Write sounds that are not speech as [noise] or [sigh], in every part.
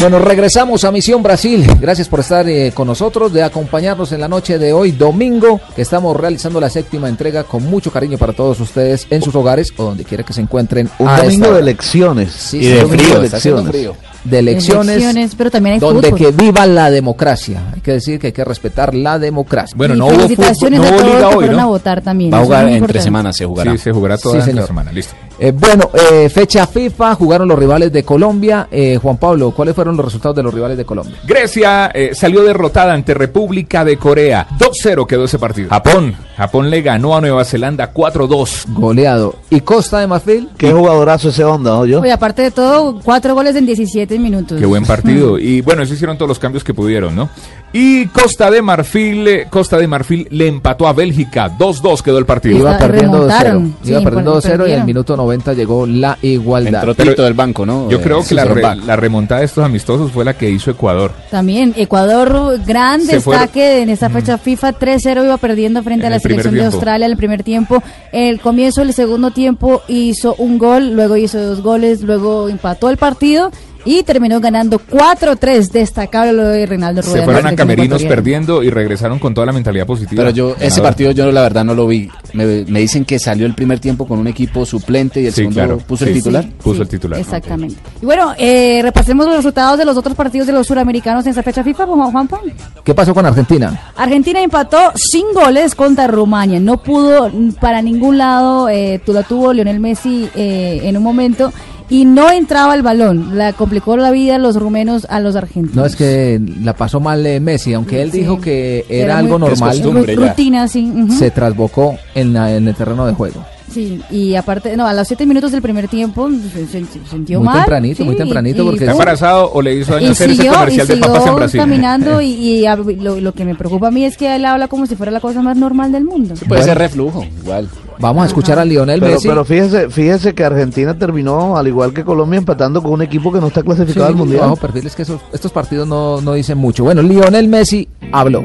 Bueno, regresamos a Misión Brasil. Gracias por estar eh, con nosotros, de acompañarnos en la noche de hoy, domingo, que estamos realizando la séptima entrega con mucho cariño para todos ustedes en sus hogares o donde quiera que se encuentren. Un domingo de elecciones. Sí, y sí, de frío, de está elecciones. frío. De elecciones, Elecciones, pero también hay donde fútbol. que viva la democracia. Hay que decir que hay que respetar la democracia. Bueno, Y no hubo fútbol, no a hubo todos liga que hoy, a votar también. Va a jugar entre semanas, se jugará. Sí, se jugará toda Sí, la semana, listo. Eh, bueno, eh, fecha FIFA, jugaron los rivales de Colombia. Eh, Juan Pablo, ¿cuáles fueron los resultados de los rivales de Colombia? Grecia eh, salió derrotada ante República de Corea. 2-0 quedó ese partido. Japón. Japón le ganó a Nueva Zelanda 4-2. Goleado. ¿Y Costa de Marfil? Qué jugadorazo ese onda, ¿no? Yo. Oye, aparte de todo, cuatro goles en 17 minutos. Qué buen partido. [laughs] Y bueno, eso hicieron todos los cambios que pudieron, ¿no? Y Costa de Marfil, eh, Costa de Marfil le empató a Bélgica. 2-2 quedó el partido. Iba perdiendo 2-0. remontaron. Iba Sí, perdiendo por- 2-0 y al perdieron. minuto 90 llegó la igualdad. Entró Tito del banco, ¿no? Yo Eh, creo que sí, la, sí, re- la remontada de estos amistosos fue la que hizo Ecuador. También Ecuador, gran Se destaque en esta fecha FIFA 3-0 iba perdiendo frente En a la el selección de. Australia en el primer tiempo. El comienzo del segundo tiempo hizo un gol, luego hizo dos goles, luego empató el partido y terminó ganando 4-3. Destacable lo de Reinaldo Rueda. Se fueron a camerinos perdiendo y regresaron con toda la mentalidad positiva. Pero yo, ese partido yo la verdad no lo vi. Me, me dicen que salió el primer tiempo con un equipo suplente y el Sí, segundo claro. puso Sí. el titular. Sí, Puso sí, el titular. Exactamente. Y bueno, eh, repasemos los resultados de los otros partidos de los suramericanos en esta fecha FIFA, Juan Juanpa. ¿Qué pasó con Argentina? Argentina empató sin goles contra Rumania. No pudo para ningún lado, eh, tu- la tuvo Lionel Messi eh, en un momento y no entraba el balón. La complicó la vida a los rumenos a los argentinos. No es que la pasó mal eh, Messi, aunque él Sí. dijo que era, Era algo normal, rutina, sí. ujú. se trasbocó en, la- en el terreno de juego. Sí, y aparte, no, a los siete minutos del primer tiempo se, se- se sintió Muy mal. tempranito, sí, muy tempranito, porque ¿Está embarazado o le hizo daño y hacer ese siguió, y comercial de papas en siguió Brasil? caminando [laughs] y, y a- lo, lo que me preocupa a mí es que él habla como si fuera la cosa más normal del mundo. Puede Bueno. ser reflujo, igual. Vamos a escuchar a Lionel Pero, Messi. pero fíjese, fíjese que Argentina terminó, al igual que Colombia, empatando con un equipo que no está Sí, clasificado al Mundial. bajo perfil es que esos- estos partidos no, no dicen mucho. Bueno, Lionel Messi habló.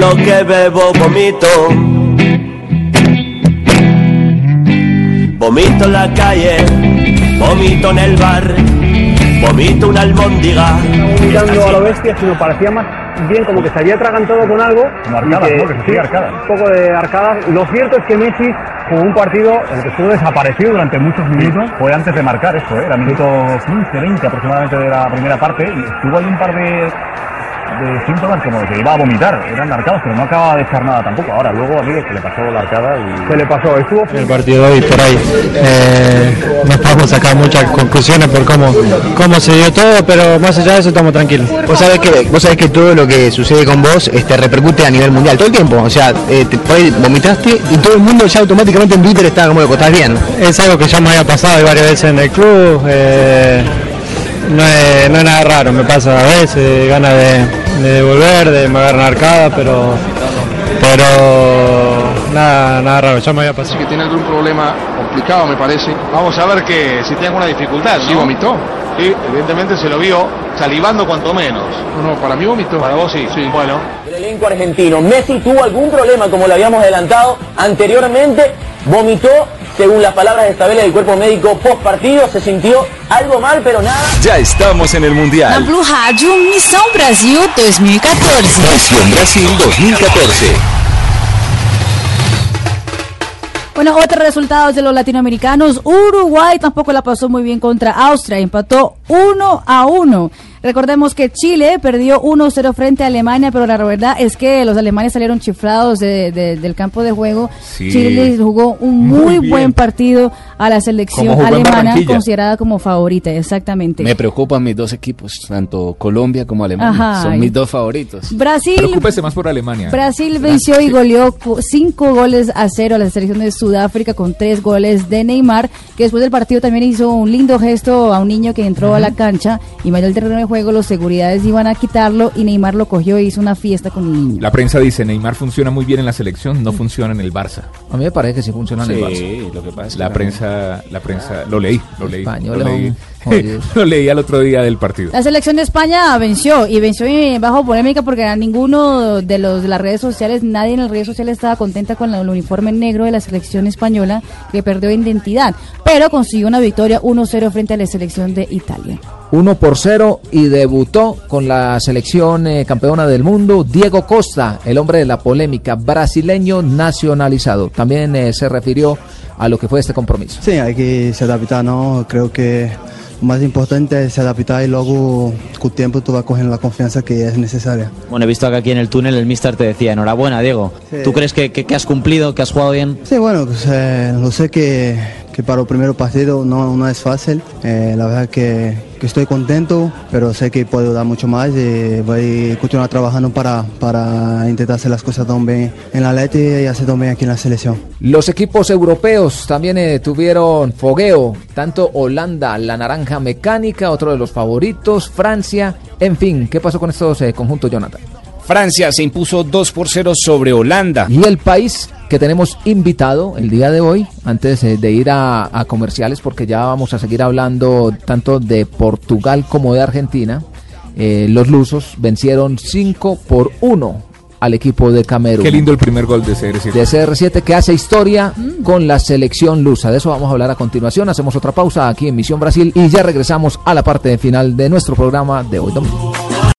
Lo que bebo, vomito. Vomito en la calle, vomito en el bar, vomito una albóndiga. vomitando a lo bestia, sino parecía más bien como que se había atragantado con algo. arcadas, y que, ¿no? Que se sí, arcadas. Un poco de arcadas. Lo cierto es que Messi jugó un partido en el que estuvo desaparecido durante muchos minutos. Fue antes de marcar esto, ¿eh? era minuto 15, 20 aproximadamente de la primera parte y estuvo ahí un par de, de síntomas como que iba a vomitar, eran arcados, pero no acaba de echar nada tampoco. Ahora, luego, amigo, se le pasó la arcada y... Se le pasó, estuvo el partido de hoy por ahí. Eh, no podemos sacar muchas conclusiones por cómo, cómo se dio todo, pero más allá de eso estamos tranquilos. Vos sabés que, vos sabés que todo lo que sucede con vos este, repercute a nivel mundial todo el tiempo. O sea, eh, te, por ahí vomitaste y todo el mundo ya automáticamente en Twitter está como loco, estás bien. Es algo que ya me había pasado varias veces en el club. eh, no, es, no es nada raro, me pasa a veces, ganas de, de devolver, de me agarrar arcada, pero, pero nada, nada raro, ya me había pasado. que tiene algún problema complicado, me parece. Vamos a ver que si tiene alguna dificultad. ¿Sí vomitó? Sí, evidentemente se lo vio salivando cuanto menos. No, no, para mí vomitó. Para vos sí. sí. Bueno. El elenco argentino, Messi tuvo algún problema, como lo habíamos adelantado anteriormente, vomitó, según las palabras estables del cuerpo médico post partido, se sintió algo mal, pero nada. Ya estamos en el Mundial. Blue Rádio Missão Brasil 2014. Misión Brasil 2014. Bueno, otros resultados de los latinoamericanos. Uruguay tampoco la pasó muy bien contra Austria. Empató 1 a 1. Recordemos que Chile perdió 1-0 frente a Alemania, pero la verdad es que los alemanes salieron chiflados de- de- del campo de juego. Sí. Chile jugó un muy, buen partido a la selección alemana, considerada como favorita, exactamente. Me preocupan mis dos equipos, tanto Colombia como Alemania. Ajá, Son mis dos favoritos. Brasil Preocúpese más por Alemania. Brasil venció y goleó cu- cinco goles a cero a la selección de Sudáfrica con tres goles de Neymar, que después del partido también hizo un lindo gesto a un niño que entró a la cancha y medio el terreno de juego, los seguridades iban a quitarlo y Neymar lo cogió e hizo una fiesta con el niño. La prensa dice, Neymar funciona muy bien en la selección, no funciona en el Barça. A mí me parece que sí funciona en el Barça. lo que pasa es La que- prensa, la prensa, lo leí, lo leí. Español, lo leí. [laughs] lo leí al otro día del partido. La selección de España venció y venció bajo polémica porque a ninguno de los de las redes sociales, nadie en las redes sociales estaba contenta con el uniforme negro de la selección española que perdió identidad, pero consiguió una victoria 1-0 frente a la selección de Italia. 1 por 0 y debutó con la selección eh, campeona del mundo Diego Costa, el hombre de la polémica, brasileño nacionalizado. También eh, se refirió a lo que fue este compromiso. Sí, hay que se adaptar, ¿no? Creo que más importante es adaptar y luego con tiempo tú vas cogiendo la confianza que es necesaria. Bueno, he visto que aquí en el túnel el mister te decía, enhorabuena, Diego. Sí. ¿Tú crees que, que- que has cumplido, que has jugado bien? Sí, bueno, pues, eh, lo sé que, que para el primer partido no, no es fácil. Eh, la verdad que, que estoy contento, pero sé que puedo dar mucho más y voy a continuar trabajando para, para intentar hacer las cosas también en la Leti y hacer también aquí en la selección. Los equipos europeos también eh, tuvieron fogueo, tanto Holanda, la naranja mecánica, otro de los favoritos, Francia, en fin, ¿qué pasó con estos eh, conjuntos, Jonathan? Francia se impuso 2 por 0 sobre Holanda. Y el país que tenemos invitado el día de hoy, antes eh, de ir a, a comerciales, porque ya vamos a seguir hablando tanto de Portugal como de Argentina, eh, los lusos vencieron 5 por 1 al equipo de Camerún. Qué lindo el primer gol de CR7. de CR7 que hace historia con la selección lusa. De eso vamos a hablar a continuación. Hacemos otra pausa aquí en Misión Brasil y ya regresamos a la parte final de nuestro programa de hoy domingo.